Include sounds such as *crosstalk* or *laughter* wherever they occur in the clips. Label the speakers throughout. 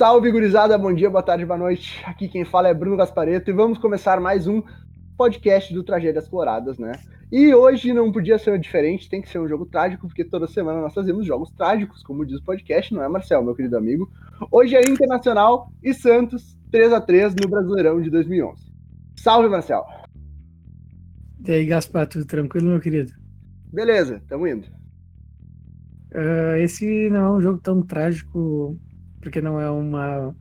Speaker 1: Salve, gurizada! Bom dia, boa tarde, boa noite. Aqui quem fala é Bruno Gaspareto e vamos começar mais um podcast do Tragédias Coloradas, né? E hoje não podia ser diferente, tem que ser um jogo trágico, porque toda semana nós fazemos jogos trágicos, como diz o podcast, não é, Marcel, meu querido amigo? Hoje é Internacional e Santos, 3 a 3 no Brasileirão de 2011. Salve, Marcel!
Speaker 2: E aí, Gaspar, tudo tranquilo, meu querido?
Speaker 1: Beleza, tamo indo.
Speaker 2: Uh, esse não é um jogo tão trágico porque não é uma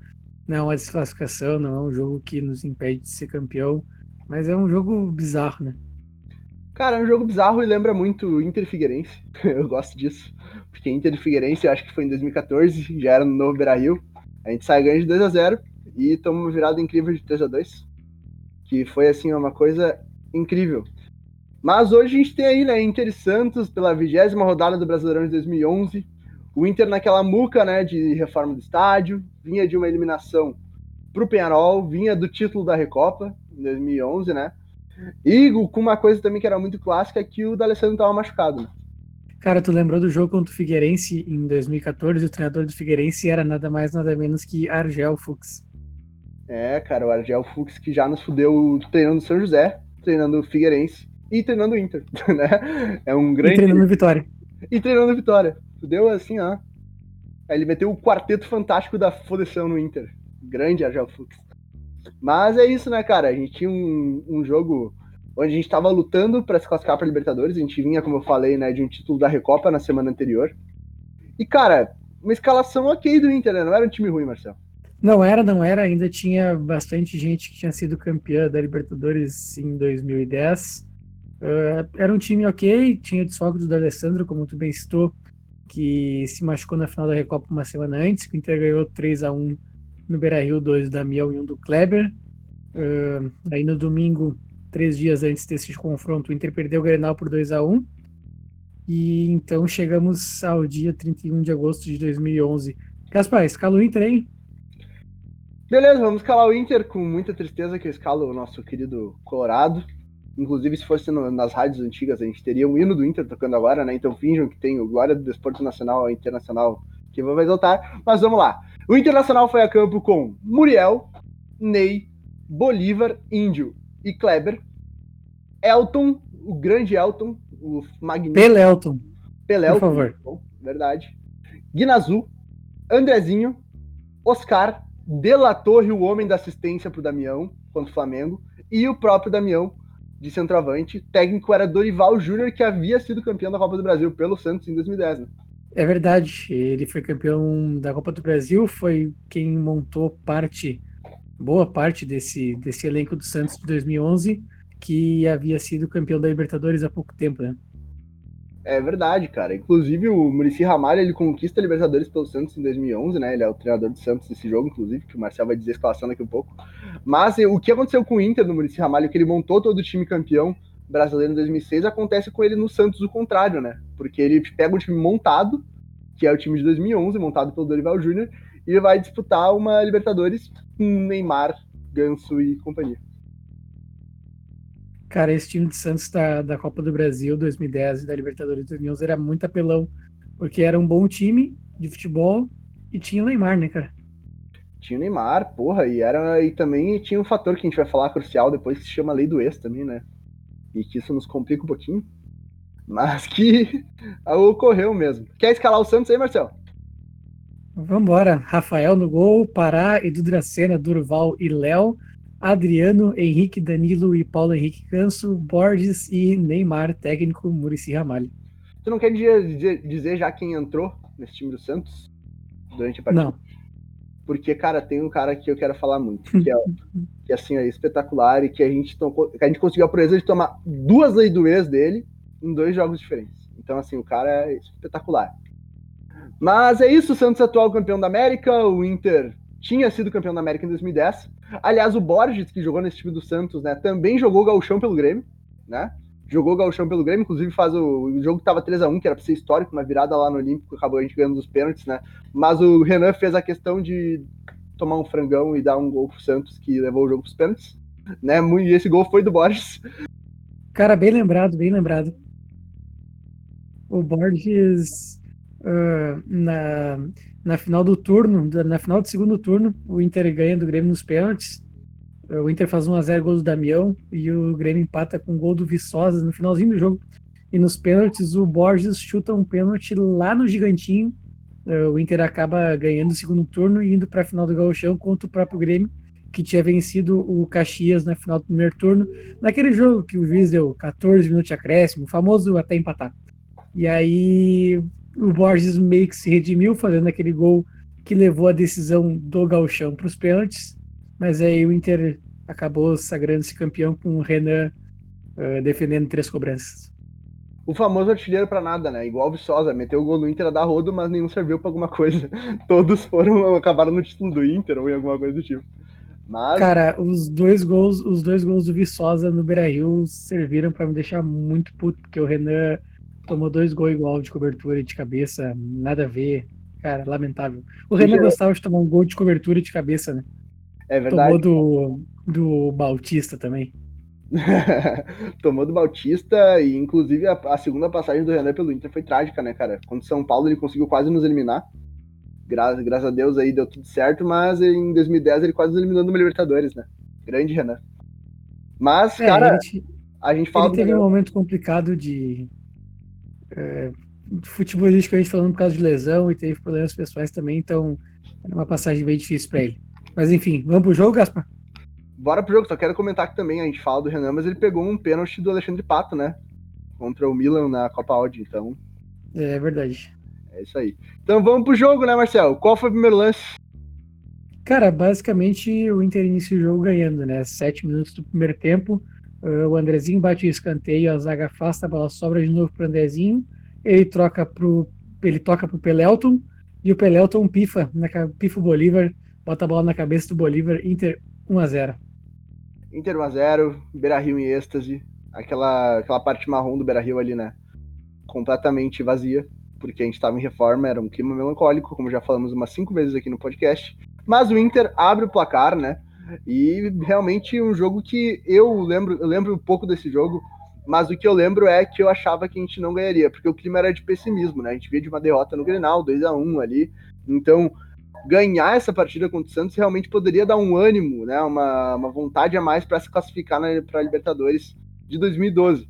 Speaker 2: não é uma desclassificação, não é um jogo que nos impede de ser campeão, mas é um jogo bizarro, né?
Speaker 1: Cara, é um jogo bizarro e lembra muito Inter Figueirense. *laughs* eu gosto disso. Porque Inter Figueirense, acho que foi em 2014, já era no novo Beira-Rio. A gente sai ganhando de 2 a 0 e toma uma virada incrível de 3 a 2 Que foi, assim, uma coisa incrível. Mas hoje a gente tem aí, né, Inter e Santos pela vigésima rodada do Brasileirão de 2011. O Inter naquela muca, né, de reforma do estádio, vinha de uma eliminação para o Penharol, vinha do título da Recopa em 2011, né? E com uma coisa também que era muito clássica, que o D'Alessandro estava machucado. Né?
Speaker 2: Cara, tu lembrou do jogo contra o Figueirense em 2014? O treinador do Figueirense era nada mais, nada menos que Argel Fux.
Speaker 1: É, cara, o Argel Fux que já nos fudeu treinando o São José, treinando o Figueirense e treinando o Inter, *laughs* né? É um grande...
Speaker 2: E treinando Vitória.
Speaker 1: E treinando Vitória. Deu assim, ó. Aí ele meteu o quarteto fantástico da fodeção no Inter. Grande Argel Fux. Mas é isso, né, cara? A gente tinha um, um jogo onde a gente estava lutando para se classificar para Libertadores. A gente vinha, como eu falei, né, de um título da Recopa na semana anterior. E, cara, uma escalação ok do Inter, né? Não era um time ruim, Marcelo.
Speaker 2: Não era, não era. Ainda tinha bastante gente que tinha sido campeã da Libertadores em 2010. Uh, era um time ok, tinha desfoque do Alessandro, como tu bem citou, que se machucou na final da Recopa uma semana antes, que o Inter ganhou 3 a 1 no Beira-Rio, dois da Miel e um do Kleber. Uh, aí no domingo, três dias antes desse confronto, o Inter perdeu o Grenal por 2 a 1 E então chegamos ao dia 31 de agosto de 2011. Gaspar, escala o Inter aí?
Speaker 1: Beleza, vamos escalar o Inter com muita tristeza que eu escalo o nosso querido Colorado. Inclusive, se fosse no, nas rádios antigas, a gente teria um hino do Inter tocando agora, né? Então finjam que tem o Glória do Desporto Nacional e Internacional que vai exaltar. Mas vamos lá. O Internacional foi a campo com Muriel, Ney, Bolívar, Índio e Kleber. Elton, o grande Elton, o magnífico.
Speaker 2: Pelelton.
Speaker 1: Pelelton. Por favor. Bom, verdade. Guinazu, Andrezinho, Oscar, De La Torre, o homem da assistência pro Damião contra o Flamengo, e o próprio Damião de centroavante. Técnico era Dorival Júnior, que havia sido campeão da Copa do Brasil pelo Santos em 2010. Né?
Speaker 2: É verdade, ele foi campeão da Copa do Brasil, foi quem montou parte, boa parte desse, desse elenco do Santos de 2011, que havia sido campeão da Libertadores há pouco tempo, né?
Speaker 1: É verdade, cara. Inclusive o Murici Ramalho, ele conquista a Libertadores pelo Santos em 2011, né? Ele é o treinador do Santos nesse jogo, inclusive, que o Marcel vai dizer escalação daqui a um pouco. Mas o que aconteceu com o Inter no Murici Ramalho, que ele montou todo o time campeão brasileiro em 2006, acontece com ele no Santos o contrário, né? Porque ele pega um time montado, que é o time de 2011, montado pelo Dorival Júnior, e vai disputar uma Libertadores com Neymar, Ganso e companhia.
Speaker 2: Cara, esse time de Santos da, da Copa do Brasil 2010 e da Libertadores 2011 era muito apelão, porque era um bom time de futebol e tinha o Neymar, né, cara?
Speaker 1: Tinha o Neymar, porra, e era e também tinha um fator que a gente vai falar crucial depois que se chama lei do ex também, né? E que isso nos complica um pouquinho, mas que *laughs* ocorreu mesmo. Quer escalar o Santos aí, Marcelo?
Speaker 2: Vambora. Rafael no gol, Pará, Edu Dracena, Durval e Léo. Adriano, Henrique Danilo e Paulo Henrique Canso, Borges e Neymar, técnico Murici Ramalho.
Speaker 1: Tu não quer dizer, dizer, já quem entrou nesse time do Santos durante a partida?
Speaker 2: Não.
Speaker 1: Porque, cara, tem um cara que eu quero falar muito, *laughs* que é, que, assim, é espetacular e que a gente, que a gente conseguiu a proeza de tomar duas leis do ex dele em dois jogos diferentes. Então, assim, o cara é espetacular. Mas é isso, o Santos atual campeão da América, o Inter tinha sido campeão da América em 2010. Aliás, o Borges, que jogou nesse time do Santos, né, também jogou gauchão pelo Grêmio, né? Jogou gauchão pelo Grêmio, inclusive faz o, o jogo que tava 3 a 1 que era pra ser histórico, uma virada lá no Olímpico, acabou a gente ganhando os pênaltis, né? Mas o Renan fez a questão de tomar um frangão e dar um gol pro Santos, que levou o jogo pros pênaltis, né? E esse gol foi do Borges.
Speaker 2: Cara, bem lembrado, bem lembrado. O Borges, uh, na, na final do turno, na final do segundo turno, o Inter ganha do Grêmio nos pênaltis. O Inter faz 1x0 gol do Damião e o Grêmio empata com gol do Viçosa no finalzinho do jogo. E nos pênaltis, o Borges chuta um pênalti lá no Gigantinho. O Inter acaba ganhando o segundo turno e indo para a final do Gauchão contra o próprio Grêmio, que tinha vencido o Caxias na final do primeiro turno, naquele jogo que o juiz deu 14 minutos de acréscimo, famoso até empatar. E aí o Borges meio que se redimiu, fazendo aquele gol que levou a decisão do Galchão para os pênaltis, mas aí o Inter acabou sagrando-se campeão com o Renan uh, defendendo três cobranças.
Speaker 1: O famoso artilheiro para nada, né? Igual o Viçosa, meteu o gol no Inter da rodo, mas nenhum serviu para alguma coisa. *laughs* Todos foram acabaram no título do Inter ou em alguma coisa do tipo. Mas...
Speaker 2: Cara, os dois gols, os dois gols do Viçosa no Beira-Rio serviram para me deixar muito puto, porque o Renan tomou dois gols igual de cobertura de cabeça, nada a ver. Cara, lamentável. O Renan é... gostava de tomar um gol de cobertura de cabeça, né?
Speaker 1: É verdade.
Speaker 2: Tomou do, do Bautista também. *laughs*
Speaker 1: Tomou do Bautista e, inclusive, a, a, segunda passagem do Renan pelo Inter foi trágica, né, cara? Contra o São Paulo ele conseguiu quase nos eliminar. Gra graças a Deus aí deu tudo certo, mas em 2010 ele quase nos eliminou no Libertadores, né? Grande Renan. Mas, é, cara,
Speaker 2: gente, a gente fala. Ele teve um momento complicado de, é, futebolisticamente falando, por causa de lesão e teve problemas pessoais também, então era uma passagem bem difícil para ele. Mas enfim, vamos pro jogo, Gaspar?
Speaker 1: Bora pro jogo, só quero comentar que também a gente fala do Renan, mas ele pegou um pênalti do Alexandre Pato, né? Contra o Milan na Copa Audi, então.
Speaker 2: É, é verdade.
Speaker 1: É isso aí. Então vamos pro jogo, né, Marcelo? Qual foi o primeiro lance?
Speaker 2: Cara, basicamente o Inter inicia o jogo ganhando, né? Sete minutos do primeiro tempo. Uh, o Andrezinho bate o escanteio, a zaga afasta, a bola sobra de novo pro Andrezinho. Ele troca pro. Ele toca pro Pelelton e o Pelelton pifa, na, pifa o Bolívar, bota a bola na cabeça do Bolívar, Inter 1x0.
Speaker 1: Inter 1x0, Beira Rio em êxtase. Aquela, aquela parte marrom do Beira Rio ali, né? Completamente vazia, porque a gente estava em reforma, era um clima melancólico, como já falamos umas cinco vezes aqui no podcast. Mas o Inter abre o placar, né? E realmente um jogo que eu lembro, eu lembro um pouco desse jogo, mas o que eu lembro é que eu achava que a gente não ganharia, porque o clima era de pessimismo, né? A gente via de uma derrota no Grenal, 2 a 1 ali. Então, ganhar essa partida contra o Santos realmente poderia dar um ânimo, né? Uma, uma vontade a mais para se classificar para a Libertadores de 2012.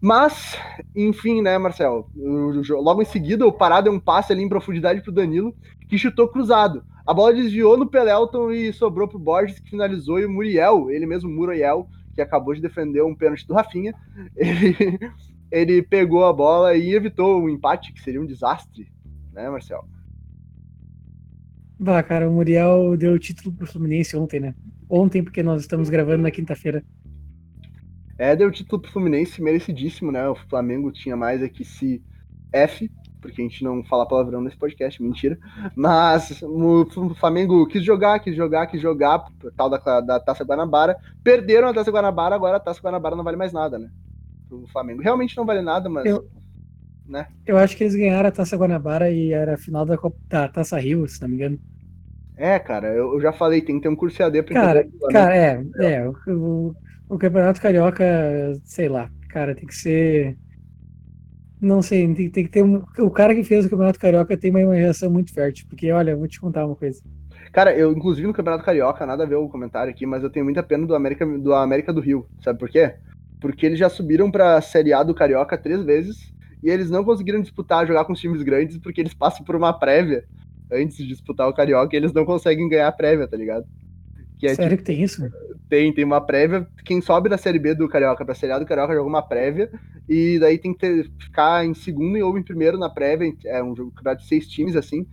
Speaker 1: Mas, enfim, né, Marcel? Logo em seguida, o Pará deu um passe ali em profundidade para o Danilo, que chutou cruzado. A bola desviou no Pelelton e sobrou pro Borges, que finalizou, e o Muriel, ele mesmo, Muriel, que acabou de defender um pênalti do Rafinha, *laughs* ele, ele pegou a bola e evitou o um empate, que seria um desastre, né, Marcel?
Speaker 2: Bah, cara, o Muriel deu o título pro Fluminense ontem, né? Ontem, porque nós estamos gravando na quinta-feira.
Speaker 1: É, deu o título pro Fluminense, merecidíssimo, né? O Flamengo tinha mais aqui se F, porque a gente não fala palavrão nesse podcast, mentira. Mas o Flamengo quis jogar, quis jogar, quis jogar, tal da, da Taça Guanabara. Perderam a Taça Guanabara, agora a Taça Guanabara não vale mais nada, né? O Flamengo realmente não vale nada, mas.
Speaker 2: Eu, né? eu acho que eles ganharam a Taça Guanabara e era a final da, Copa, da Taça Rio, se não me engano.
Speaker 1: É, cara, eu, eu já falei, tem que ter um curso AD
Speaker 2: pra Cara, cara é, é, o, o, o Campeonato Carioca, sei lá, cara, tem que ser não sei, tem, tem que ter um. O cara que fez o Campeonato Carioca tem uma imaginação muito fértil, porque olha, vou te contar uma coisa.
Speaker 1: Cara, eu, inclusive no Campeonato Carioca, nada a ver o comentário aqui, mas eu tenho muita pena do América do, América do Rio. Sabe por quê? Porque eles já subiram pra Série A do Carioca três vezes e eles não conseguiram disputar, jogar com os times grandes, porque eles passam por uma prévia antes de disputar o Carioca e eles não conseguem ganhar a prévia, tá ligado?
Speaker 2: Que é, Sério tipo, que tem isso?
Speaker 1: Tem, tem uma prévia. Quem sobe da Série B do Carioca pra Série A do Carioca joga uma prévia. E daí tem que ter, ficar em segundo ou em primeiro na prévia. É um jogo de seis times, assim,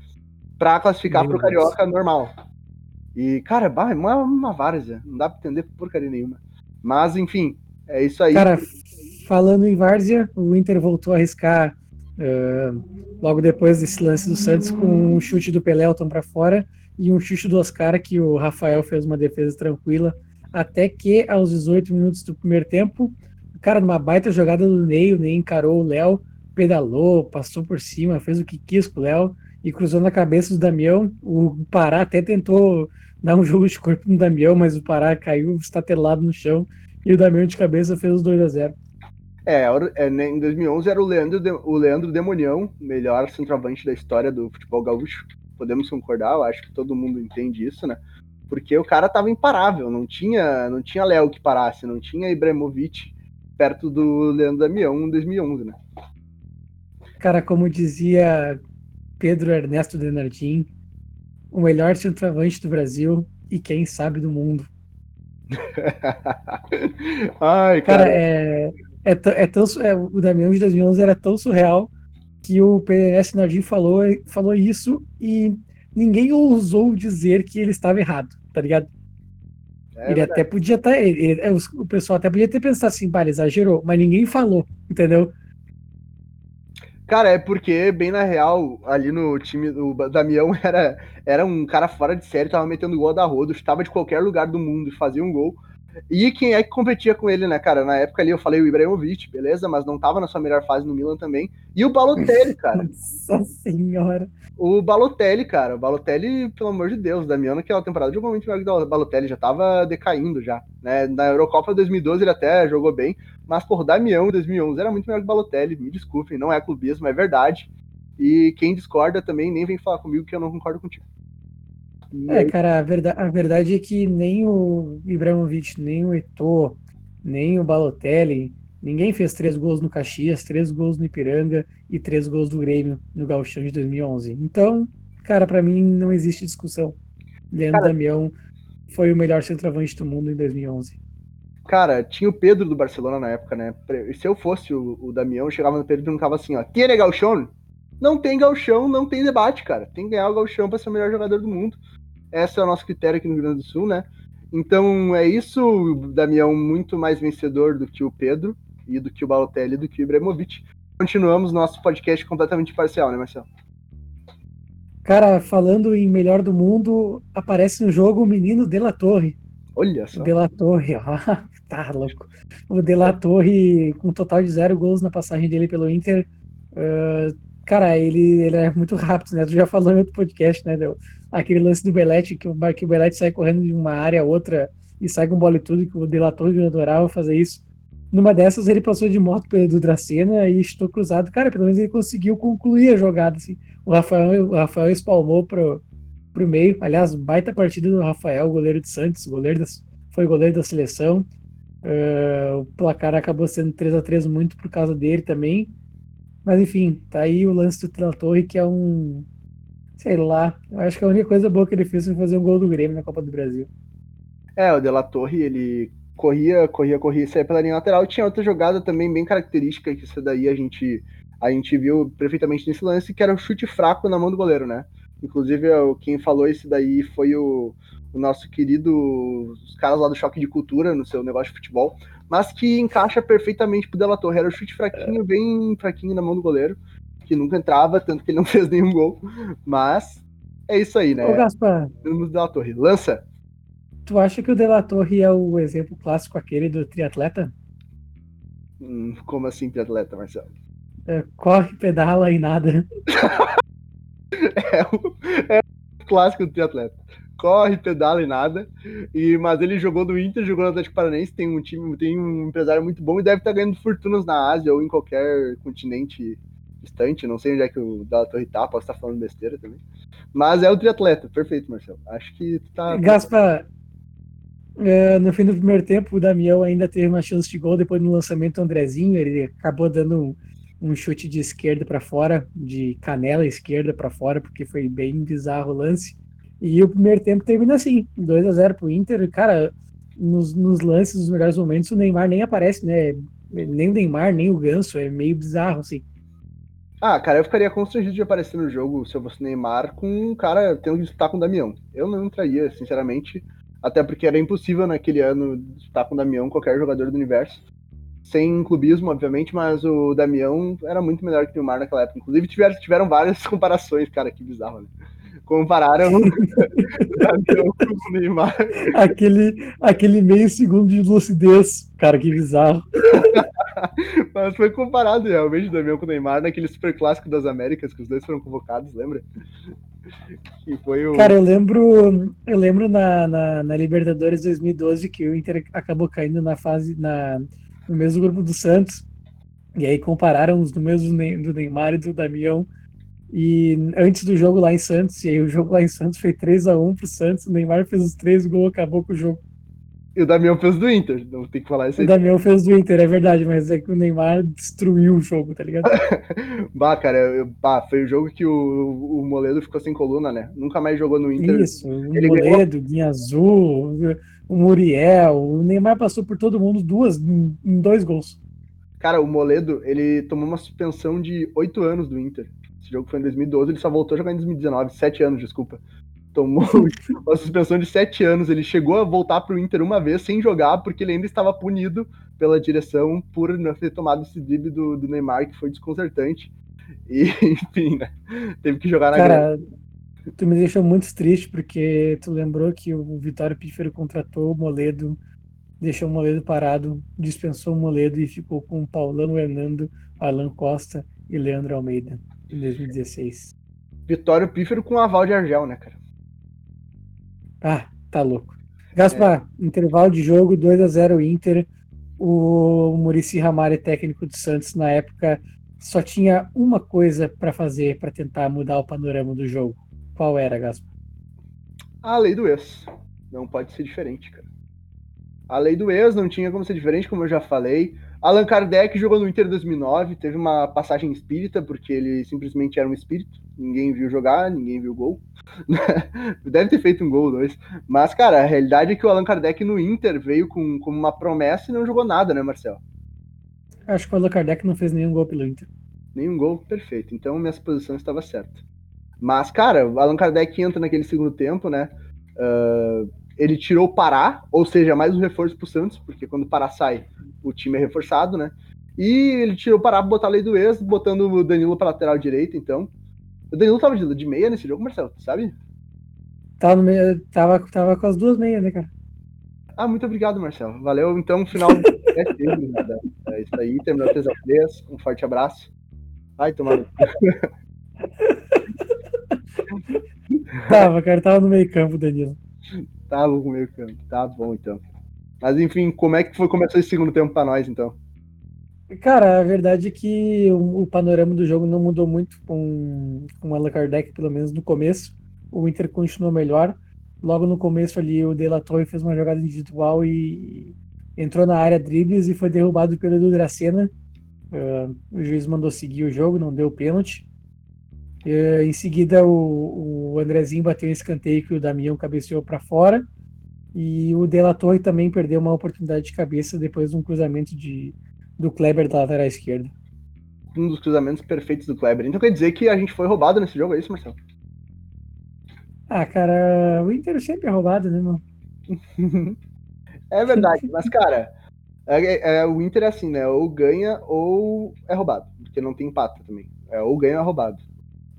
Speaker 1: pra classificar Meu pro Deus. Carioca normal. E, cara, é uma, uma várzea. Não dá pra entender porcaria nenhuma. Mas, enfim, é isso aí.
Speaker 2: Cara, falando em várzea, o Inter voltou a arriscar uh, logo depois desse lance do Santos com um chute do Pelelton para fora e um chute do Oscar que o Rafael fez uma defesa tranquila, até que aos 18 minutos do primeiro tempo, cara, numa baita jogada do Ney, o Ney encarou o Léo, pedalou, passou por cima, fez o que quis com o Léo e cruzou na cabeça do Damião. O Pará até tentou dar um jogo de corpo no Damião, mas o Pará caiu estatelado no chão e o Damião de cabeça fez os 2 a 0
Speaker 1: é, é né, em 2011 era o Leandro, o Leandro Demonião, melhor centroavante da história do futebol gaúcho podemos concordar, eu acho que todo mundo entende isso, né? Porque o cara tava imparável, não tinha, não tinha Léo que parasse, não tinha Ibrahimovic perto do Leandro Damião em 2011, né?
Speaker 2: Cara, como dizia Pedro Ernesto Denardim, o melhor centroavante do Brasil e quem sabe do mundo. *laughs* Ai, cara, cara é, é, é tão, é, o Damião de 2011 era tão surreal que o PNS Nardim falou, falou isso e ninguém ousou dizer que ele estava errado, tá ligado? É ele até podia estar. Tá, é, o pessoal até podia ter pensado assim, bah, ele exagerou, mas ninguém falou, entendeu?
Speaker 1: Cara, é porque, bem na real, ali no time, o Damião *laughs* era, era um cara fora de série, tava metendo gol da roda, estava de qualquer lugar do mundo e fazia um gol. E quem é que competia com ele, né, cara? Na época ali eu falei o Ibrahimovic, beleza, mas não tava na sua melhor fase no Milan também. E o Balotelli, *laughs* cara.
Speaker 2: Nossa senhora.
Speaker 1: O Balotelli, cara. O Balotelli, pelo amor de Deus, Damiano, naquela temporada jogou muito melhor que o Balotelli, já tava decaindo já. Né? Na Eurocopa 2012 ele até jogou bem, mas, por Damião em 2011 era muito melhor que o Balotelli. Me desculpem, não é clubismo, é verdade. E quem discorda também nem vem falar comigo que eu não concordo contigo.
Speaker 2: É, cara, a verdade, a verdade é que nem o Ibrahimovic, nem o Eto'o, nem o Balotelli, ninguém fez três gols no Caxias, três gols no Ipiranga e três gols do Grêmio no Gauchão de 2011. Então, cara, para mim não existe discussão. Leandro cara, Damião foi o melhor centroavante do mundo em 2011.
Speaker 1: Cara, tinha o Pedro do Barcelona na época, né? Se eu fosse o, o Damião, eu chegava no Pedro e perguntava assim, ó, tiene Gauchão? Não tem Gauchão, não tem debate, cara. Tem que ganhar o Gauchão para ser o melhor jogador do mundo. Esse é o nosso critério aqui no Rio Grande do Sul, né? Então é isso, o Damião muito mais vencedor do que o Pedro e do que o Balotelli e do que o Ibrahimovic. Continuamos nosso podcast completamente parcial, né, Marcelo?
Speaker 2: Cara, falando em melhor do mundo, aparece no jogo o menino De La Torre.
Speaker 1: Olha só.
Speaker 2: De La Torre, ó, *laughs* tá louco. O De La Torre, com um total de zero gols na passagem dele pelo Inter, uh, cara, ele, ele é muito rápido, né? Tu já falou em outro podcast, né? Aquele lance do Belete, que o, que o Belete sai correndo de uma área a outra e sai com bola e tudo, que o Delator adorava fazer isso. Numa dessas, ele passou de moto pelo Dracena e estou cruzado. Cara, pelo menos ele conseguiu concluir a jogada. Assim. O Rafael, o Rafael espalmou pro, pro meio. Aliás, baita partida do Rafael, goleiro de Santos, goleiro das, foi goleiro da seleção. Uh, o placar acabou sendo 3 a 3 muito por causa dele também. Mas enfim, tá aí o lance do Torre, que é um, Sei lá. Eu acho que a única coisa boa que ele fez foi fazer um gol do Grêmio na Copa do Brasil.
Speaker 1: É, o De La Torre, ele corria, corria, corria saía pela linha lateral. Tinha outra jogada também bem característica, que essa daí a gente, a gente viu perfeitamente nesse lance, que era o chute fraco na mão do goleiro, né? Inclusive, quem falou isso daí foi o, o nosso querido, os caras lá do Choque de Cultura, no seu negócio de futebol, mas que encaixa perfeitamente pro Della Torre. Era o chute fraquinho, bem fraquinho na mão do goleiro que nunca entrava, tanto que ele não *laughs* fez nenhum gol. Mas é isso aí, né?
Speaker 2: Ô, Gaspar.
Speaker 1: Vamos La Torre. Lança.
Speaker 2: Tu acha que o De La Torre é o exemplo clássico aquele do triatleta?
Speaker 1: Hum, como assim triatleta, Marcelo?
Speaker 2: É, corre, pedala e nada. *laughs*
Speaker 1: é, o, é o clássico do triatleta. Corre, pedala e nada. E, mas ele jogou no Inter, jogou no Atlético Paranaense, tem um time, tem um empresário muito bom e deve estar ganhando fortunas na Ásia ou em qualquer continente distante, não sei onde é que o Dalla Torre tá, posso estar falando besteira também. Mas é o triatleta, perfeito, Marcelo. Acho que tá.
Speaker 2: Gaspa, é, no fim do primeiro tempo, o Damião ainda teve uma chance de gol depois no lançamento do Andrezinho. Ele acabou dando um, um chute de esquerda para fora, de canela esquerda para fora, porque foi bem bizarro o lance. E o primeiro tempo termina assim, 2 a 0 pro Inter. Cara, nos, nos lances, nos melhores momentos, o Neymar nem aparece, né? Nem o Neymar, nem o Ganso, é meio bizarro, assim.
Speaker 1: Ah, cara, eu ficaria constrangido de aparecer no jogo se eu fosse Neymar com um cara tendo que disputar com o Damião. Eu não entraria, sinceramente. Até porque era impossível naquele ano disputar com o Damião qualquer jogador do universo. Sem clubismo, obviamente, mas o Damião era muito melhor que o Neymar naquela época. Inclusive, tiveram, tiveram várias *laughs* comparações, cara, que bizarro, né? Compararam *laughs* o Damião com o Neymar.
Speaker 2: Aquele, aquele meio segundo de lucidez, cara, que bizarro. *laughs*
Speaker 1: Mas foi comparado realmente o Damião com o Neymar naquele super clássico das Américas, que os dois foram convocados, lembra?
Speaker 2: E foi o... Cara, eu lembro, eu lembro na, na, na, Libertadores 2012 que o Inter acabou caindo na fase, na, no mesmo grupo do Santos. E aí compararam os números do Neymar e do Damião. E antes do jogo lá em Santos, e aí o jogo lá em Santos foi 3x1 pro Santos, o Neymar fez os três gols, acabou com o jogo.
Speaker 1: E o Damião fez do Inter, não tem que falar isso aí.
Speaker 2: O Damião fez do Inter, é verdade, mas é que o Neymar destruiu o jogo, tá ligado? *laughs*
Speaker 1: bah, cara, eu, bah, foi o jogo que o, o Moledo ficou sem coluna, né? Nunca mais jogou no Inter.
Speaker 2: Isso, o Ele Moledo, ganhou... Guinha Azul, o Muriel, o Neymar passou por todo mundo duas, em dois gols.
Speaker 1: Cara, o Moledo, ele tomou uma suspensão de oito anos do Inter. Esse jogo foi em 2012, ele só voltou a jogar em 2019, sete anos, desculpa tomou *laughs* uma suspensão de sete anos. Ele chegou a voltar para o Inter uma vez sem jogar, porque ele ainda estava punido pela direção por não ter tomado esse drible do, do Neymar, que foi desconcertante. E, *laughs* enfim, né? Teve que jogar na
Speaker 2: Cara, tu me deixou muito triste, porque tu lembrou que o Vitório Pífero contratou o Moledo, deixou o Moledo parado, dispensou o Moledo e ficou com o Paulão Hernando, Alan Costa e Leandro Almeida em 2016.
Speaker 1: Vitório Pífero com aval de Argel, né, cara?
Speaker 2: Ah, tá louco. Gaspar, é. intervalo de jogo 2 a 0 Inter. O Murici Ramalho, técnico do Santos na época, só tinha uma coisa para fazer para tentar mudar o panorama do jogo. Qual era, Gaspar?
Speaker 1: A lei do ex. Não pode ser diferente, cara. A lei do ex não tinha como ser diferente, como eu já falei. Allan Kardec jogou no Inter 2009, teve uma passagem espírita, porque ele simplesmente era um espírito. Ninguém viu jogar, ninguém viu gol. *laughs* Deve ter feito um gol, dois. Mas, cara, a realidade é que o Allan Kardec no Inter veio com, com uma promessa e não jogou nada, né, Marcelo?
Speaker 2: Acho que o Allan Kardec não fez nenhum gol pelo Inter.
Speaker 1: Nenhum gol, perfeito. Então minha suposição estava certa. Mas, cara, o Allan Kardec entra naquele segundo tempo, né? Uh, ele tirou o Pará, ou seja, mais um reforço pro Santos, porque quando o Pará sai, o time é reforçado, né? E ele tirou o Pará pra botar a lei do ex, botando o Danilo pra lateral direito, então. O Danilo tava de, de meia nesse jogo, Marcelo, sabe?
Speaker 2: Tava, no meio, tava, tava com as duas meias, né, cara?
Speaker 1: Ah, muito obrigado, Marcelo. Valeu. Então, final do *laughs* É isso aí, terminou 3 a 3 Um forte abraço. Ai, tomando. *laughs*
Speaker 2: tava, cara, tava no meio campo, Danilo.
Speaker 1: Tava no meio campo. Tá bom, então. Mas enfim, como é que foi começar esse segundo tempo para nós, então?
Speaker 2: Cara, a verdade é que o, o, panorama do jogo não mudou muito com, com o Allan Kardec, pelo menos no começo. O Inter continuou melhor. Logo no começo ali, o De La Torre fez uma jogada individual e entrou na área dribles e foi derrubado pelo Edu Dracena. Uh, o juiz mandou seguir o jogo, não deu pênalti. Uh, em seguida, o, o Andrezinho bateu um escanteio que o Damião cabeceou para fora. E o De La Torre também perdeu uma oportunidade de cabeça depois de um cruzamento de, do Kleber da lateral esquerda.
Speaker 1: Um dos cruzamentos perfeitos do Kleber. Então quer dizer que a gente foi roubado nesse jogo, é isso, Marcelo?
Speaker 2: Ah, cara, o Inter sempre é roubado, né, mano? *laughs*
Speaker 1: é verdade, *laughs* mas, cara, é, é, é, o Inter é assim, né? Ou ganha ou é roubado. Porque não tem empate também. É, ou ganha ou é roubado.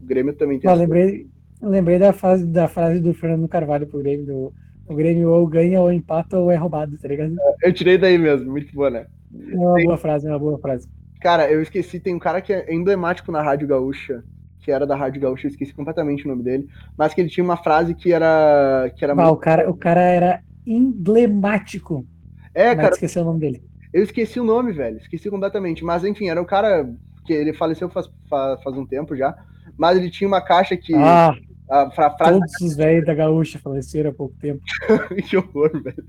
Speaker 1: O Grêmio também tem.
Speaker 2: Ah, lembrei, lembrei da, fase, da frase do Fernando Carvalho pro Grêmio do o Grêmio ou ganha, ou empata, ou é roubado, tá ligado?
Speaker 1: Eu tirei daí mesmo, muito boa, né?
Speaker 2: É uma tem... boa frase, é uma boa frase.
Speaker 1: Cara, eu esqueci, tem um cara que é emblemático na Rádio Gaúcha, que era da Rádio Gaúcha, eu esqueci completamente o nome dele, mas que ele tinha uma frase que era. Que era
Speaker 2: ah, muito... o, cara, o cara era emblemático.
Speaker 1: É, cara.
Speaker 2: esqueci o nome dele.
Speaker 1: Eu esqueci o nome, velho. Esqueci completamente. Mas enfim, era o cara que ele faleceu faz, faz, faz um tempo já. Mas ele tinha uma caixa que.
Speaker 2: Ah, a fra frase... Todos os velhos da gaúcha faleceram há pouco tempo. *laughs*
Speaker 1: que horror, velho.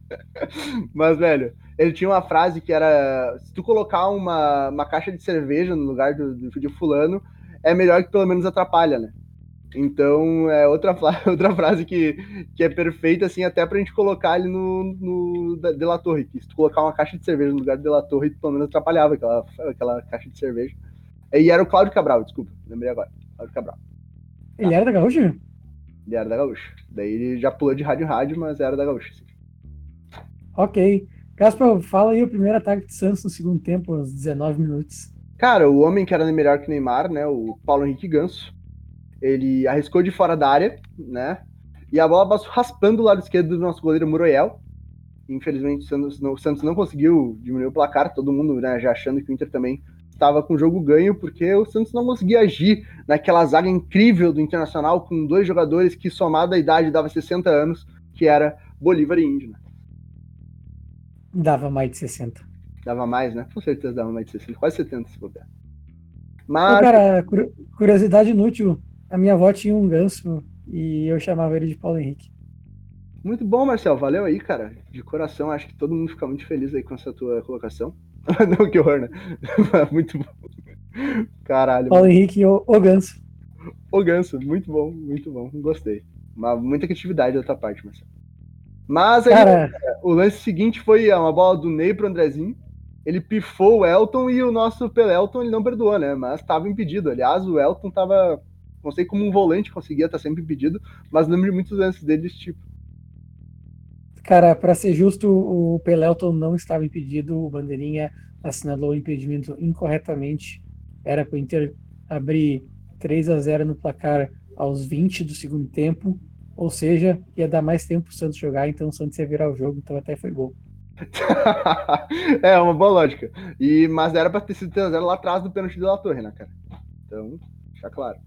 Speaker 1: Mas, velho, ele tinha uma frase que era: se tu colocar uma, uma caixa de cerveja no lugar do, do, de fulano, é melhor que pelo menos atrapalha, né? Então, é outra, *laughs* outra frase que, que é perfeita, assim, até pra gente colocar ali no, no De La Torre. Que se tu colocar uma caixa de cerveja no lugar do De La Torre, pelo menos atrapalhava aquela, aquela caixa de cerveja. E era o Cláudio Cabral, desculpa, lembrei agora. Cláudio Cabral.
Speaker 2: Ele era da Gaúcha?
Speaker 1: Ele era da Gaúcha. Daí ele já pulou de rádio rádio, mas era da Gaúcha. Sim.
Speaker 2: Ok. Gaspar, fala aí o primeiro ataque de Santos no segundo tempo, aos 19 minutos.
Speaker 1: Cara, o homem que era melhor que o Neymar, né? O Paulo Henrique Ganso. Ele arriscou de fora da área, né? E a bola passou raspando o lado esquerdo do nosso goleiro Muroyel. Infelizmente, o Santos não, o Santos não conseguiu diminuir o placar, todo mundo né, já achando que o Inter também estava com o jogo ganho, porque o Santos não conseguia agir naquela zaga incrível do Internacional, com dois jogadores que, somada a idade, dava 60 anos, que era Bolívar e Índio. Né?
Speaker 2: Dava mais de 60.
Speaker 1: Dava mais, né? Com certeza dava mais de 60, quase 70 se puder.
Speaker 2: Mas... cara, curiosidade inútil, a minha avó tinha um ganso e eu chamava ele de Paulo Henrique.
Speaker 1: Muito bom, Marcel. Valeu aí, cara. De coração, acho que todo mundo fica muito feliz aí com essa tua colocação. *laughs* Não, que horror, né? *laughs* muito bom. Caralho.
Speaker 2: Paulo mano. Henrique, o, o Ganso.
Speaker 1: O Ganso, muito bom, muito bom. Gostei. Uma, muita criatividade da tua parte, Marcel. Mas aí, cara... o lance seguinte foi uma bola do Ney pro Andrezinho. Ele pifou o Elton e o nosso Pelelton ele não perdoou, né? Mas estava impedido. Aliás, o Elton tava. Não sei como um volante conseguia estar tá sempre impedido, mas lembro de muitos lances dele desse tipo.
Speaker 2: Cara, para ser justo, o Pelelton não estava impedido, o Bandeirinha assinalou o impedimento incorretamente. Era para o Inter abrir 3 a 0 no placar aos 20 do segundo tempo, ou seja, ia dar mais tempo para o Santos jogar, então o Santos ia virar o jogo, então até foi gol. *laughs*
Speaker 1: é, uma boa lógica. E, mas era para ter sido 3 0 lá atrás do pênalti da Torre, né, cara? Então, já claro.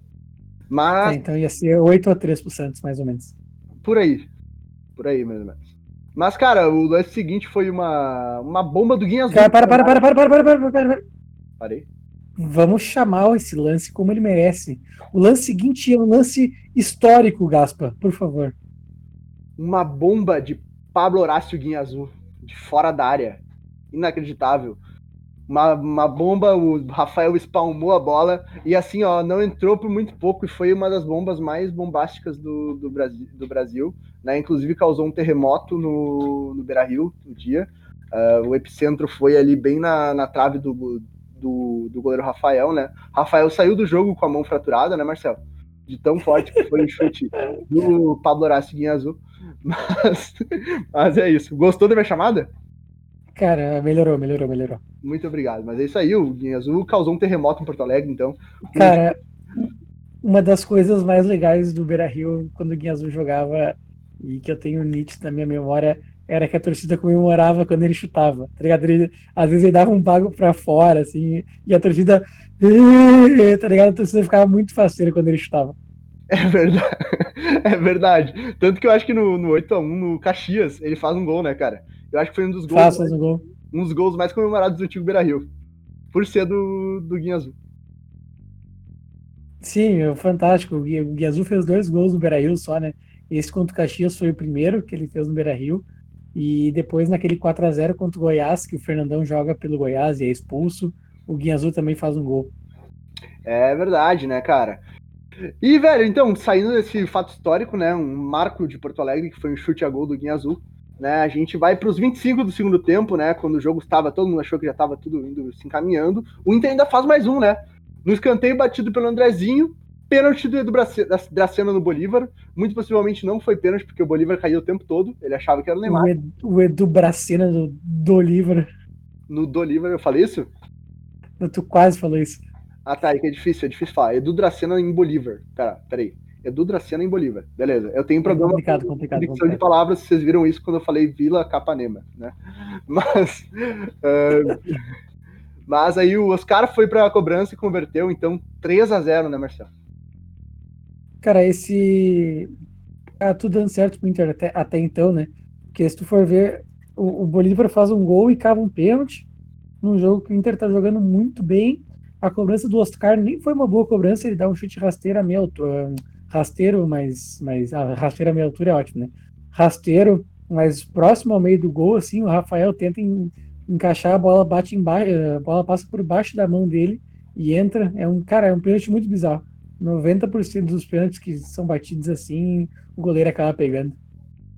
Speaker 1: Mas...
Speaker 2: É, então ia ser 8 a 3 pro Santos, mais ou menos.
Speaker 1: Por aí. Por aí, mais ou menos. Mas, cara, o lance seguinte foi uma, uma bomba do Guinha Azul. Cara,
Speaker 2: para, para, para, para, para, para, para, para, para.
Speaker 1: Parei.
Speaker 2: Vamos chamar esse lance como ele merece. O lance seguinte é um lance histórico, Gaspa, por favor.
Speaker 1: Uma bomba de Pablo Horácio Guinha Azul, de fora da área. Inacreditável uma, uma bomba, o Rafael espalmou a bola e assim, ó, não entrou por muito pouco e foi uma das bombas mais bombásticas do, do, Brasil, do Brasil, né? Inclusive causou um terremoto no, no Beira Rio no dia. Uh, o epicentro foi ali bem na, na trave do, do, do goleiro Rafael, né? Rafael saiu do jogo com a mão fraturada, né, Marcelo? De tão forte que foi o chute do Pablo Horácio Guinha Azul. *laughs* Mas, mas é isso. Gostou da minha chamada?
Speaker 2: Cara, melhorou, melhorou, melhorou.
Speaker 1: Muito obrigado. Mas é isso aí, o Guinha Azul causou um terremoto em Porto Alegre, então.
Speaker 2: Cara, uma das coisas mais legais do Beira Rio quando o Guinha Azul jogava e que eu tenho nítido na minha memória era que a torcida comemorava quando ele chutava, tá ligado? Ele, às vezes ele dava um bago pra fora, assim, e a torcida. Tá ligado? A torcida ficava muito faceira quando ele chutava.
Speaker 1: É verdade. *laughs* É verdade. Tanto que eu acho que no, no 8x1, no Caxias, ele faz um gol, né, cara? Eu acho que foi um dos gols.
Speaker 2: um, gol.
Speaker 1: um dos gols mais comemorados do antigo Beira Rio. Por ser do, do Guinha Azul.
Speaker 2: Sim, é fantástico. O Guia Azul fez dois gols no Beira Rio só, né? Esse contra o Caxias foi o primeiro que ele fez no Beira Rio. E depois naquele 4 a 0 contra o Goiás, que o Fernandão joga pelo Goiás e é expulso, o Guinha Azul também faz um gol.
Speaker 1: É verdade, né, cara? E, velho, então, saindo desse fato histórico, né? Um marco de Porto Alegre, que foi um chute a gol do Guinha Azul. Né, a gente vai para os 25 do segundo tempo, né? Quando o jogo estava, todo mundo achou que já estava tudo indo se encaminhando. O Inter ainda faz mais um, né? No escanteio batido pelo Andrezinho, pênalti do Edu Dracena no Bolívar. Muito possivelmente não foi pênalti, porque o Bolívar caiu o tempo todo. Ele achava que era o Neymar. O
Speaker 2: Edu, o Edu Bracena do Bolívar.
Speaker 1: No Bolívar, eu falei isso?
Speaker 2: Tu quase falou isso.
Speaker 1: Ah, tá, é que é difícil, é difícil falar. Edu Dracena em Bolívar. Pera, peraí. Edu Dracena em Bolívar. Beleza. Eu tenho problema
Speaker 2: é complicado, complicado,
Speaker 1: com complicado. de palavras, vocês viram isso quando eu falei Vila Capanema, né? Mas. *laughs* Uh, mas aí o Oscar foi para a cobrança e converteu, então 3 a 0 né, Marcelo?
Speaker 2: Cara, esse. Tá tudo dando certo pro Inter até, até então, né? Porque se tu for ver, o, o Bolívar faz um gol e cava um pênalti num jogo que o Inter tá jogando muito bem. A cobrança do Oscar nem foi uma boa cobrança, ele dá um chute rasteiro a altura, rasteiro, mas, mas a rasteira à meia altura é ótimo, né? Rasteiro, mas próximo ao meio do gol, assim, o Rafael tenta em, encaixar, a bola bate embaixo, a bola passa por baixo da mão dele e entra. É um, cara, é um pênalti muito bizarro. 90% dos pênaltis que são batidos assim, o goleiro acaba pegando.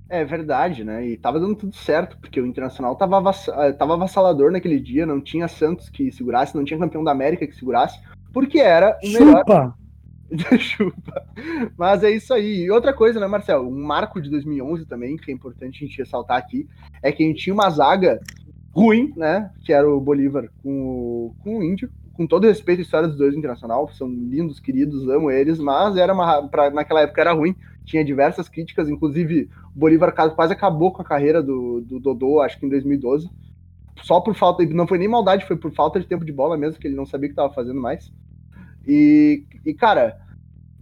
Speaker 1: É verdade, né? E tava dando tudo certo, porque o Internacional tava, avass... Eh, tava avassalador naquele dia, não tinha Santos que segurasse, não tinha campeão da América que segurasse, porque era o
Speaker 2: melhor.
Speaker 1: Chupa. *laughs* Mas é isso aí. E outra coisa, né, Marcelo? Um marco de 2011 também, que é importante a gente ressaltar aqui, é que a gente tinha uma zaga ruim, né? Que era o Bolívar com o, com o Índio. Com todo respeito à história dos dois internacional, são lindos, queridos, amo eles, mas era uma, pra, naquela época era ruim. Tinha diversas críticas, inclusive o Bolívar quase acabou com a carreira do, do Dodô, acho que em 2012 só por falta, não foi nem maldade, foi por falta de tempo de bola mesmo, que ele não sabia o que estava fazendo mais. E, e, cara,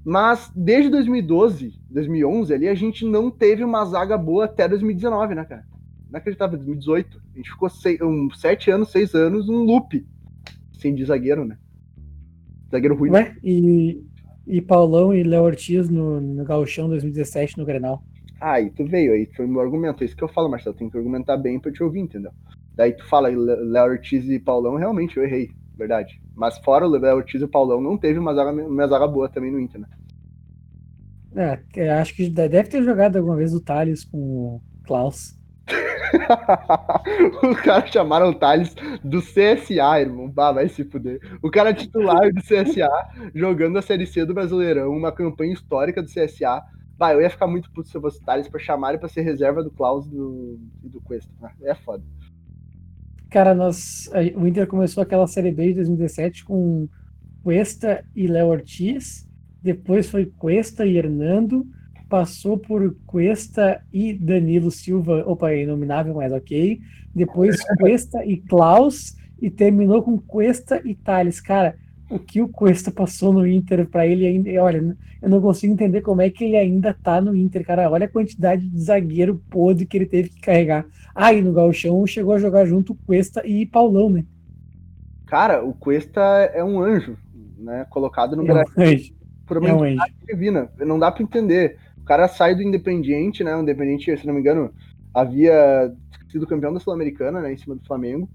Speaker 1: mas desde 2012, 2011 ali, a gente não teve uma zaga boa até 2019, né, cara? Inacreditável, 2018. A gente ficou seis, um, sete anos, seis anos, um loop. Sem de zagueiro, né? Zagueiro ruim.
Speaker 2: Ué, e, e Paulão e Léo Ortiz no, no Gauchão 2017 no Grenal.
Speaker 1: Ah, aí tu veio, aí foi o meu argumento. É isso que eu falo, Marcelo. Tem que argumentar bem pra te ouvir, entendeu? Daí tu fala Léo Ortiz e Paulão, realmente eu errei, verdade. Mas fora o Léo Ortiz e o Paulão, não teve uma zaga, uma zaga boa também no Inter,
Speaker 2: né? É, acho que deve ter jogado alguma vez o Thales com o Klaus. *laughs*
Speaker 1: o cara chamaram o Thales do CSA, irmão. Bah, vai se fuder. O cara titular do CSA, jogando a Série C do Brasileirão, uma campanha histórica do CSA. Bah, eu ia ficar muito puto se eu fosse o Thales pra chamar ele pra ser reserva do Klaus e do, do Cuesta. Né? É foda.
Speaker 2: Cara, nós, o Inter começou aquela Série B de 2017 com Cuesta e Léo Ortiz. Depois foi Cuesta e Hernando passou por Cuesta e Danilo Silva, opa, é inominável, mas ok. Depois *laughs* Cuesta e Klaus e terminou com Cuesta e Thales. Cara, o que o Cuesta passou no Inter para ele ainda, olha, eu não consigo entender como é que ele ainda tá no Inter, cara. Olha a quantidade de zagueiro podre que ele teve que carregar. Ah, e no Galchão chegou a jogar junto Cuesta e Paulão, né?
Speaker 1: Cara, o Cuesta é um anjo, né? Colocado no
Speaker 2: é um anjo.
Speaker 1: por uma é um anjo. divina. Não dá para entender. O cara sai do Independiente, né? O Independiente, se não me engano, havia sido campeão da Sul-Americana, né? Em cima do Flamengo.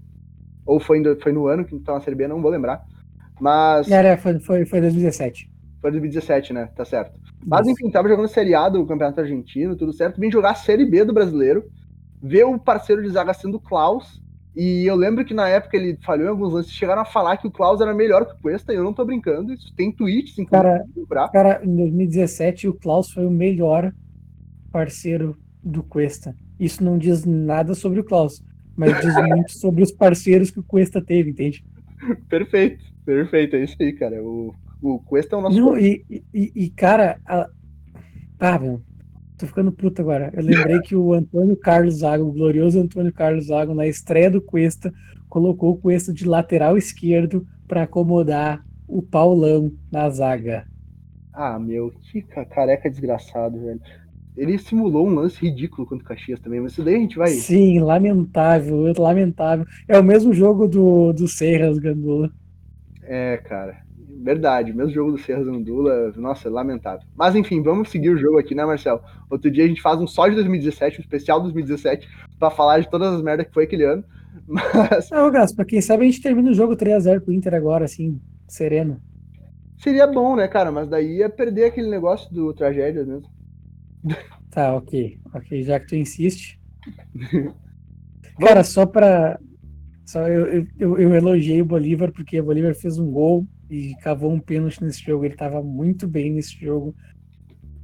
Speaker 1: Ou foi, foi no ano que estava na Série B, não vou lembrar. Mas.
Speaker 2: Era, foi, foi, foi 2017.
Speaker 1: Foi 2017, né? Tá certo. Mas enfim, tava jogando Série A do Campeonato Argentino, tudo certo. Vim jogar a Série B do brasileiro. Ver o parceiro de zaga sendo o Klaus. E eu lembro que na época ele falhou em alguns lances, chegaram a falar que o Klaus era melhor que o Cuesta, e eu não tô brincando, isso tem tweets,
Speaker 2: cara, cara, em 2017 o Klaus foi o melhor parceiro do Cuesta. Isso não diz nada sobre o Klaus, mas diz *laughs* muito sobre os parceiros que o Cuesta teve, entende?
Speaker 1: Perfeito, perfeito, é isso aí, cara. O, o Cuesta é o nosso.
Speaker 2: Não, e, e, e, cara, a... tá, meu, tô ficando puto agora. Eu lembrei que o Antônio Carlos Zago, o glorioso Antônio Carlos Zago, na estreia do Cuesta, colocou o Cuesta de lateral esquerdo para acomodar o Paulão na zaga.
Speaker 1: Ah, meu, que careca desgraçado, velho. Ele simulou um lance ridículo contra o Caxias também, mas isso daí a gente vai.
Speaker 2: Sim, lamentável, lamentável. É o mesmo jogo do, do Serras Gandula.
Speaker 1: É, cara. Verdade, mesmo jogo do Serra Zandula, nossa, lamentável. Mas enfim, vamos seguir o jogo aqui, né, Marcel? Outro dia a gente faz um só de 2017, um especial 2017, para falar de todas as merdas que foi aquele ano. *laughs* Mas.
Speaker 2: Não, Gaspa, quem sabe a gente termina o jogo 3x0 pro Inter agora, assim, sereno.
Speaker 1: Seria bom, né, cara? Mas daí ia perder aquele negócio do tragédia mesmo.
Speaker 2: Tá, ok. Ok, já que tu insiste. *laughs* cara, só pra. Só eu, eu, eu elogiei o Bolívar porque o Bolívar fez um gol e cavou um pênalti nesse jogo. Ele estava muito bem nesse jogo.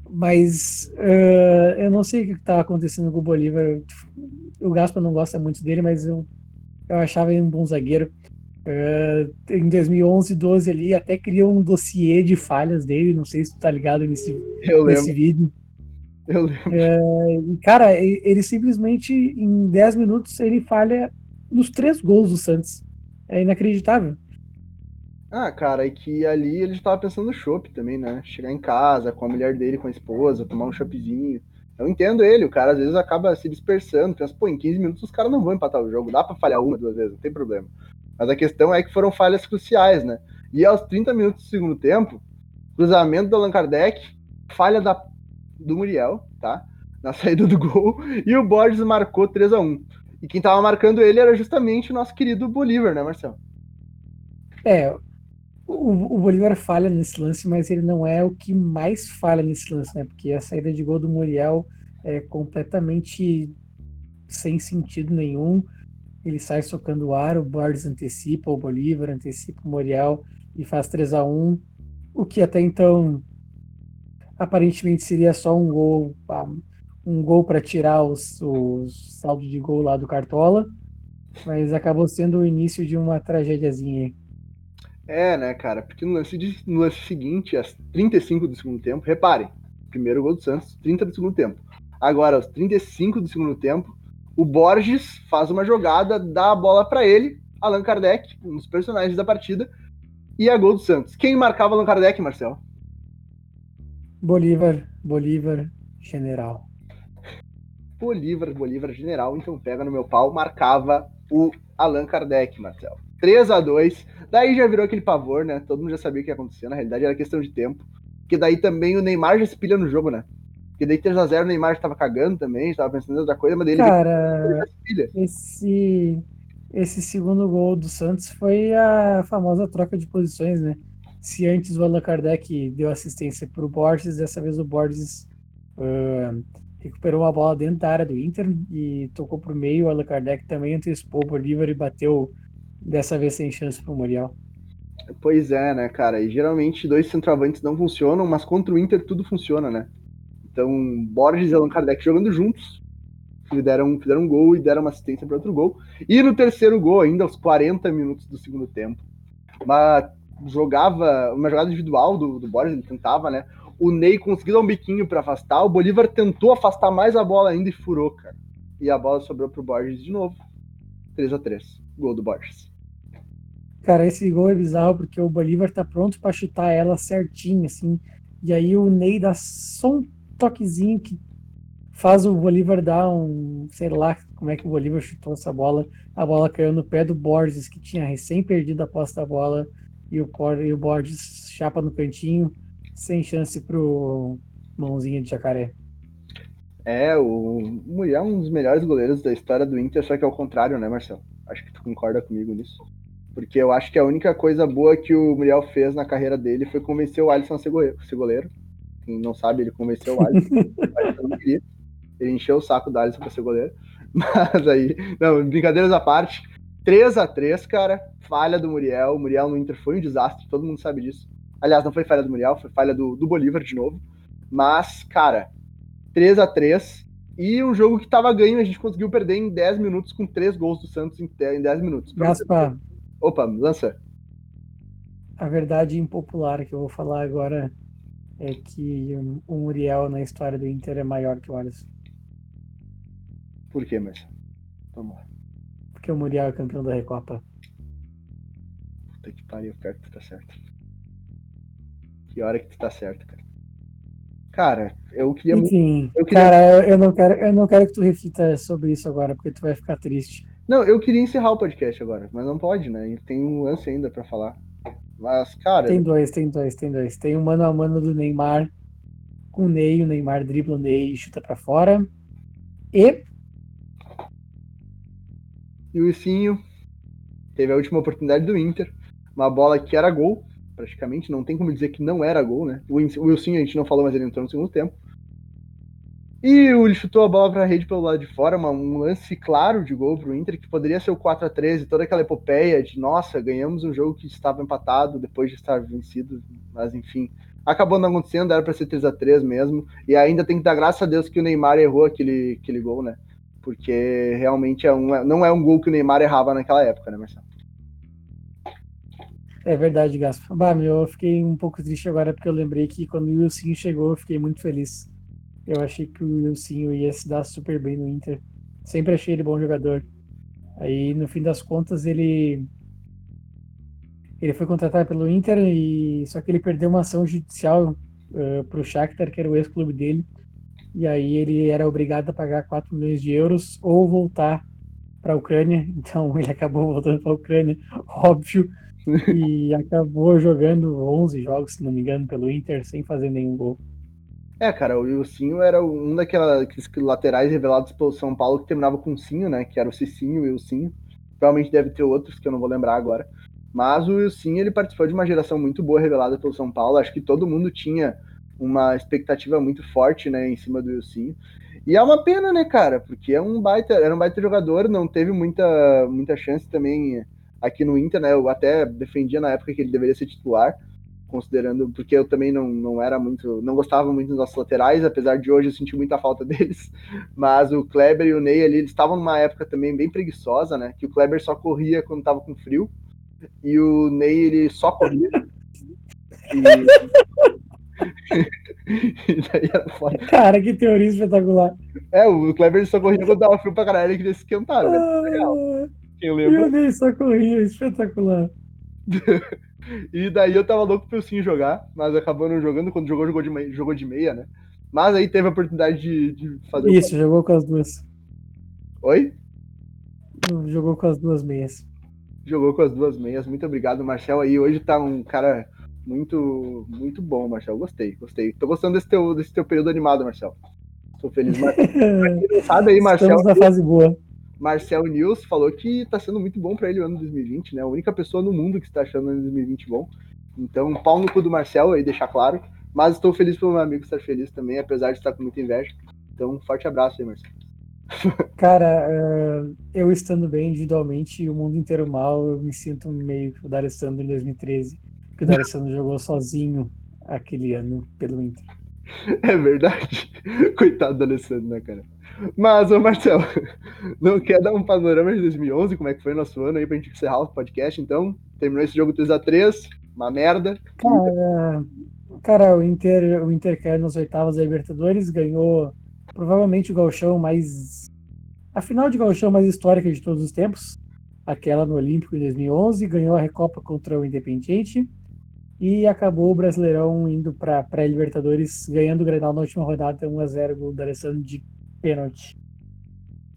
Speaker 2: Mas uh, eu não sei o que estava acontecendo com o Bolívar. O Gaspa não gosta muito dele, mas eu, eu achava ele um bom zagueiro. Uh, em 2011, 12 ali, até criou um dossiê de falhas dele. Não sei se tu tá ligado nesse, nesse vídeo.
Speaker 1: Eu
Speaker 2: lembro. Uh, cara, ele simplesmente em 10 minutos ele falha nos três gols do Santos. É inacreditável.
Speaker 1: Ah, cara, é que ali ele estava pensando no chopp também, né? Chegar em casa com a mulher dele, com a esposa, tomar um choppzinho. Eu entendo ele, o cara às vezes acaba se dispersando, pensa, pô, em 15 minutos os caras não vão empatar o jogo, dá para falhar uma, duas vezes, não tem problema. Mas a questão é que foram falhas cruciais, né? E aos 30 minutos do segundo tempo, cruzamento do Allan Kardec, falha da, do Muriel, tá? Na *laughs* saída do gol, e o Borges marcou 3 a 1 E quem tava marcando ele era justamente o nosso querido Bolívar, né, Marcelo?
Speaker 2: É, o, o Bolívar falha nesse lance, mas ele não é o que mais falha nesse lance, né? Porque a saída de gol do Muriel é completamente sem sentido nenhum. Ele sai socando o ar, o Borges antecipa o Bolívar, antecipa o Muriel e faz 3 a 1 o que até então aparentemente seria só um gol, um gol para tirar os, os saldos de gol lá do Cartola, mas acabou sendo o início de uma tragédiazinha aí.
Speaker 1: É, né, cara? Porque no lance, de, no lance seguinte, às 35 do segundo tempo, reparem, primeiro gol do Santos, 30 do segundo tempo. Agora, aos 35 do segundo tempo, o Borges faz uma jogada, dá a bola para ele, Allan Kardec, um dos personagens da partida, e a gol do Santos. Quem marcava Allan Kardec, Marcel?
Speaker 2: Bolívar, Bolívar, General.
Speaker 1: Bolívar, Bolívar, General, então pega no meu pau, marcava o Allan Kardec, Marcel. 3 a 2 Daí já virou aquele pavor, né? Todo mundo já sabia o que ia acontecer. Na realidade, era questão de tempo. Porque daí também o Neymar já se pilha no jogo, né? Porque daí 3x0 o Neymar estava cagando também, estava pensando em outra coisa, mas daí
Speaker 2: Cara, ele esse, esse segundo gol do Santos foi a famosa troca de posições, né? Se antes o Allan Kardec deu assistência para o Borges, dessa vez o Borges uh, recuperou a bola dentro da área do Inter e tocou para o meio. O Allan Kardec também antecipou o Bolívar e bateu dessa vez sem chance para o Muriel.
Speaker 1: Pois é, né, cara? E geralmente dois centroavantes não funcionam, mas contra o Inter tudo funciona, né? Então, Borges e Allan Kardec jogando juntos, fizeram, fizeram um gol e deram uma assistência para outro gol. E no terceiro gol, ainda aos 40 minutos do segundo tempo, uma jogava uma jogada individual do, do Borges, ele tentava, né? O Ney conseguiu dar um biquinho para afastar, o Bolívar tentou afastar mais a bola ainda e furou, cara. E a bola sobrou pro Borges de novo. 3 a 3 Gol do Borges.
Speaker 2: Cara, esse gol é bizarro porque o Bolívar tá pronto para chutar ela certinho, assim. E aí o Ney dá só um toquezinho que faz o Bolívar dar um, sei lá como é que o Bolívar chutou essa bola. A bola caiu no pé do Borges, que tinha recém perdido a posse da bola, e o, e o Borges chapa no cantinho, sem chance pro mãozinha de jacaré.
Speaker 1: É, o Muriel é um dos melhores goleiros da história do Inter, só que é o contrário, né, Marcelo? Acho que tu concorda comigo nisso. Porque eu acho que a única coisa boa que o Muriel fez na carreira dele foi convencer o Alisson a ser goleiro. Quem não sabe, ele convenceu *laughs* o Alisson. não queria. Ele encheu o saco do Alisson pra ser goleiro. *laughs* Mas aí, não, brincadeiras à parte. 3 a 3 cara. Falha do Muriel. O Muriel no Inter foi um desastre, todo mundo sabe disso. Aliás, não foi falha do Muriel, foi falha do, do Bolívar de novo. Mas, cara, 3 a 3 E um jogo que tava ganho, a gente conseguiu perder em 10 minutos com três gols do Santos em 10 minutos.
Speaker 2: Gaspa.
Speaker 1: Opa, lança.
Speaker 2: A verdade impopular que eu vou falar agora é que o Muriel na história do Inter é maior que o Alisson.
Speaker 1: Por quê, Marcelo? Vamos lá.
Speaker 2: Porque o Muriel é campeão da Recopa.
Speaker 1: Puta que pariu, pior que tá certo. Que hora que tu tá certo, cara. Cara, eu queria
Speaker 2: Enfim,
Speaker 1: eu queria...
Speaker 2: cara, eu não quero, eu não quero que tu reflita sobre isso agora, porque tu vai ficar triste.
Speaker 1: Não, eu queria encerrar o podcast agora, mas não pode, né? Tem um lance ainda para falar. Mas, cara.
Speaker 2: Tem dois, tem dois, tem dois. Tem um mano a mano do Neymar com o Ney, o Neymar dribla o Ney e chuta para fora. E.
Speaker 1: E o Icinho teve a última oportunidade do Inter. Uma bola que era gol, praticamente, não tem como dizer que não era gol, né? O Wilson a gente não falou, mas ele entrou no segundo tempo. E ele chutou a bola para a rede pelo lado de fora, uma, um lance claro de gol para o Inter, que poderia ser o 4 a 13 toda aquela epopeia de nossa, ganhamos um jogo que estava empatado depois de estar vencido, mas enfim, acabou não acontecendo, era para ser 3 a 3 mesmo, e ainda tem que dar graças a Deus que o Neymar errou aquele, aquele gol, né? Porque realmente é um, não é um gol que o Neymar errava naquela época, né, Marcelo?
Speaker 2: É verdade, Gaspa. Bah, meu, eu fiquei um pouco triste agora porque eu lembrei que quando o Wilson chegou, eu fiquei muito feliz eu achei que o Wilson ia se dar super bem no Inter. Sempre achei ele bom jogador. Aí, no fim das contas, ele ele foi contratado pelo Inter e só que ele perdeu uma ação judicial uh, para o Shakhtar, que era o ex-clube dele. E aí ele era obrigado a pagar 4 milhões de euros ou voltar para a Ucrânia. *laughs* Então ele acabou voltando para a Ucrânia, óbvio, *laughs* e acabou jogando 11 jogos, se não me engano, pelo Inter sem fazer nenhum gol.
Speaker 1: É, cara, o Wilsinho era um daqueles laterais revelados pelo São Paulo que terminava com Cinho, né? Que era o Cicinho e o Wilsinho. Provavelmente deve ter outros que eu não vou lembrar agora. Mas o Wilsinho, ele participou de uma geração muito boa revelada pelo São Paulo. Acho que todo mundo tinha uma expectativa muito forte, né, em cima do Wilsinho. E é uma pena, né, cara? Porque é um baita, era um baita jogador, não teve muita, muita chance também aqui no Inter, né? Eu até defendia na época que ele deveria ser titular considerando, porque eu também não, não era muito, não gostava muito dos nossos laterais, apesar de hoje eu sentir muita falta *laughs* deles, mas o Kleber e o Ney ali, eles estavam numa época também bem preguiçosa, né, que o Kleber só corria quando tava com frio, e o Ney, ele só corria. E... *laughs*
Speaker 2: daí era foda. Cara, que teoria espetacular.
Speaker 1: É, o Kleber só corria quando tava frio pra caralho, ele queria esquentar, né? Legal.
Speaker 2: Quem lembra? E o Ney só corria, espetacular. *laughs*
Speaker 1: E daí eu tava louco pro Sim jogar, mas acabou não jogando. Quando jogou, jogou de, meia, jogou de meia, né? Mas aí teve a oportunidade de, de fazer.
Speaker 2: Isso, jogou com as duas.
Speaker 1: Oi?
Speaker 2: Jogou com as duas meias.
Speaker 1: Jogou com as duas meias. Muito obrigado, Marcel. Aí hoje tá um cara Muito, muito bom, Marcel. Gostei, gostei. Tô gostando desse teu, desse teu período animado, Marcel. Tô feliz. *laughs* Sabe aí, Marcel.
Speaker 2: Estamos na fase boa.
Speaker 1: Marcel News falou que tá sendo muito bom para ele o ano 2020, né? A única pessoa no mundo que está achando o ano 2020 bom. Então, pau no cu do Marcel aí, deixar claro. Mas estou feliz pelo meu amigo estar feliz também, apesar de estar com muita inveja. Então, um forte abraço aí, Marcel. *laughs*
Speaker 2: Cara, uh, eu estando bem individualmente e o mundo inteiro mal, eu me sinto meio que o D'Alessandro em 2013, que o D'Alessandro *laughs* jogou sozinho aquele ano pelo Inter.
Speaker 1: É verdade. *laughs* Coitado do Alessandro, né, cara? Mas, ô Marcelo, *laughs* não quer dar um panorama de 2011, como é que foi nosso ano aí pra gente encerrar o podcast, então? Terminou esse jogo 3x3, uma merda.
Speaker 2: Cara, cara o Inter, o Inter caiu nas oitavas da Libertadores, ganhou provavelmente o gauchão mais... A final de gauchão mais histórica de todos os tempos, aquela no Olímpico em 2011, ganhou a Recopa contra o Independiente e acabou o Brasileirão indo para pré-Libertadores, ganhando o Grenal na última rodada, 1x0 gol do Alessandro de pênalti.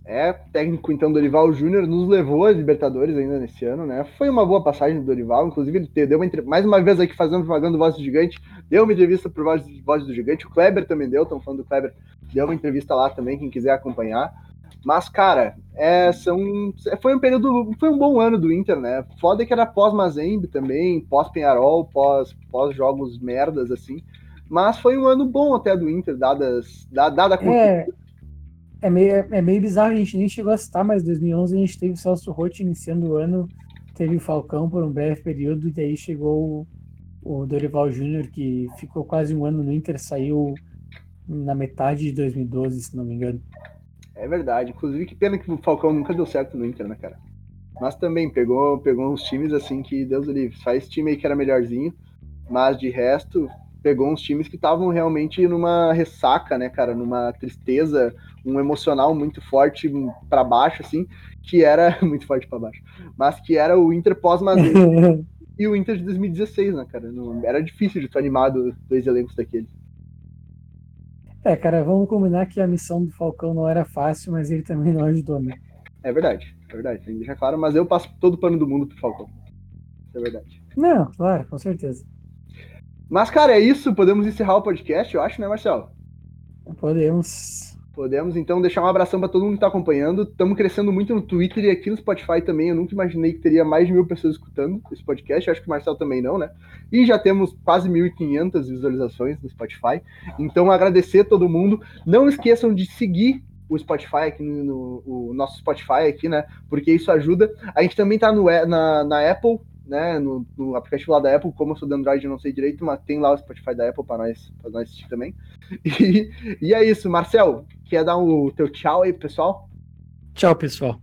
Speaker 1: É, técnico então Dorival Júnior nos levou a Libertadores ainda nesse ano, né? Foi uma boa passagem do Dorival, inclusive ele deu uma mais uma vez aqui fazendo propaganda Voz do Gigante, deu uma entrevista pro Voz, Voz do Gigante, o Kleber também deu, estão falando do Kleber, deu uma entrevista lá também, quem quiser acompanhar. Mas, cara, é, são, foi um período, foi um bom ano do Inter, né? Foda que era pós-Mazembe também, pós-Penharol, pós, pós-jogos merdas, assim. Mas foi um ano bom até do Inter, dadas, dada a
Speaker 2: é, é meio, é meio bizarro, a gente nem chegou a citar, mas em 2011 a gente teve o Celso Rotti iniciando o ano, teve o Falcão por um breve período, e daí chegou o, o Dorival Júnior, que ficou quase um ano no Inter, saiu na metade de 2012, se não me engano.
Speaker 1: É verdade, inclusive que pena que o Falcão nunca deu certo no Inter, né, cara? Mas também pegou, pegou uns times assim que Deus livre, só esse time aí que era melhorzinho, mas de resto pegou uns times que estavam realmente numa ressaca, né, cara, numa tristeza, um emocional muito forte para baixo, assim, que era *laughs* muito forte para baixo, mas que era o Inter pós Madeira *laughs* e o Inter de 2016, né, cara? Não, era difícil de estar animado dois elencos daquele.
Speaker 2: É, cara, vamos combinar que a missão do Falcão não era fácil, mas ele também não ajudou, né?
Speaker 1: É verdade, é verdade, tem que deixar claro, mas eu passo todo o pano do mundo pro Falcão. Isso é verdade.
Speaker 2: Não, claro, com certeza.
Speaker 1: Mas, cara, é isso. Podemos encerrar o podcast, eu acho, né, Marcelo?
Speaker 2: Podemos.
Speaker 1: Podemos, então, deixar um abração para todo mundo que está acompanhando. Estamos crescendo muito no Twitter e aqui no Spotify também. Eu nunca imaginei que teria mais de mil pessoas escutando esse podcast. Eu acho que o Marcelo também não, né? E já temos quase 1.500 visualizações no Spotify. Então, agradecer a todo mundo. Não esqueçam de seguir o Spotify aqui no, no o nosso Spotify aqui, né? Porque isso ajuda. A gente também está no, na, na Apple né, no, no, aplicativo lá da Apple, como eu sou do Android, eu não sei direito, mas tem lá o Spotify da Apple para nós, pra nós assistir também. *laughs* E, e é isso, Marcel, quer dar o teu tchau aí, pessoal?
Speaker 2: Tchau, pessoal.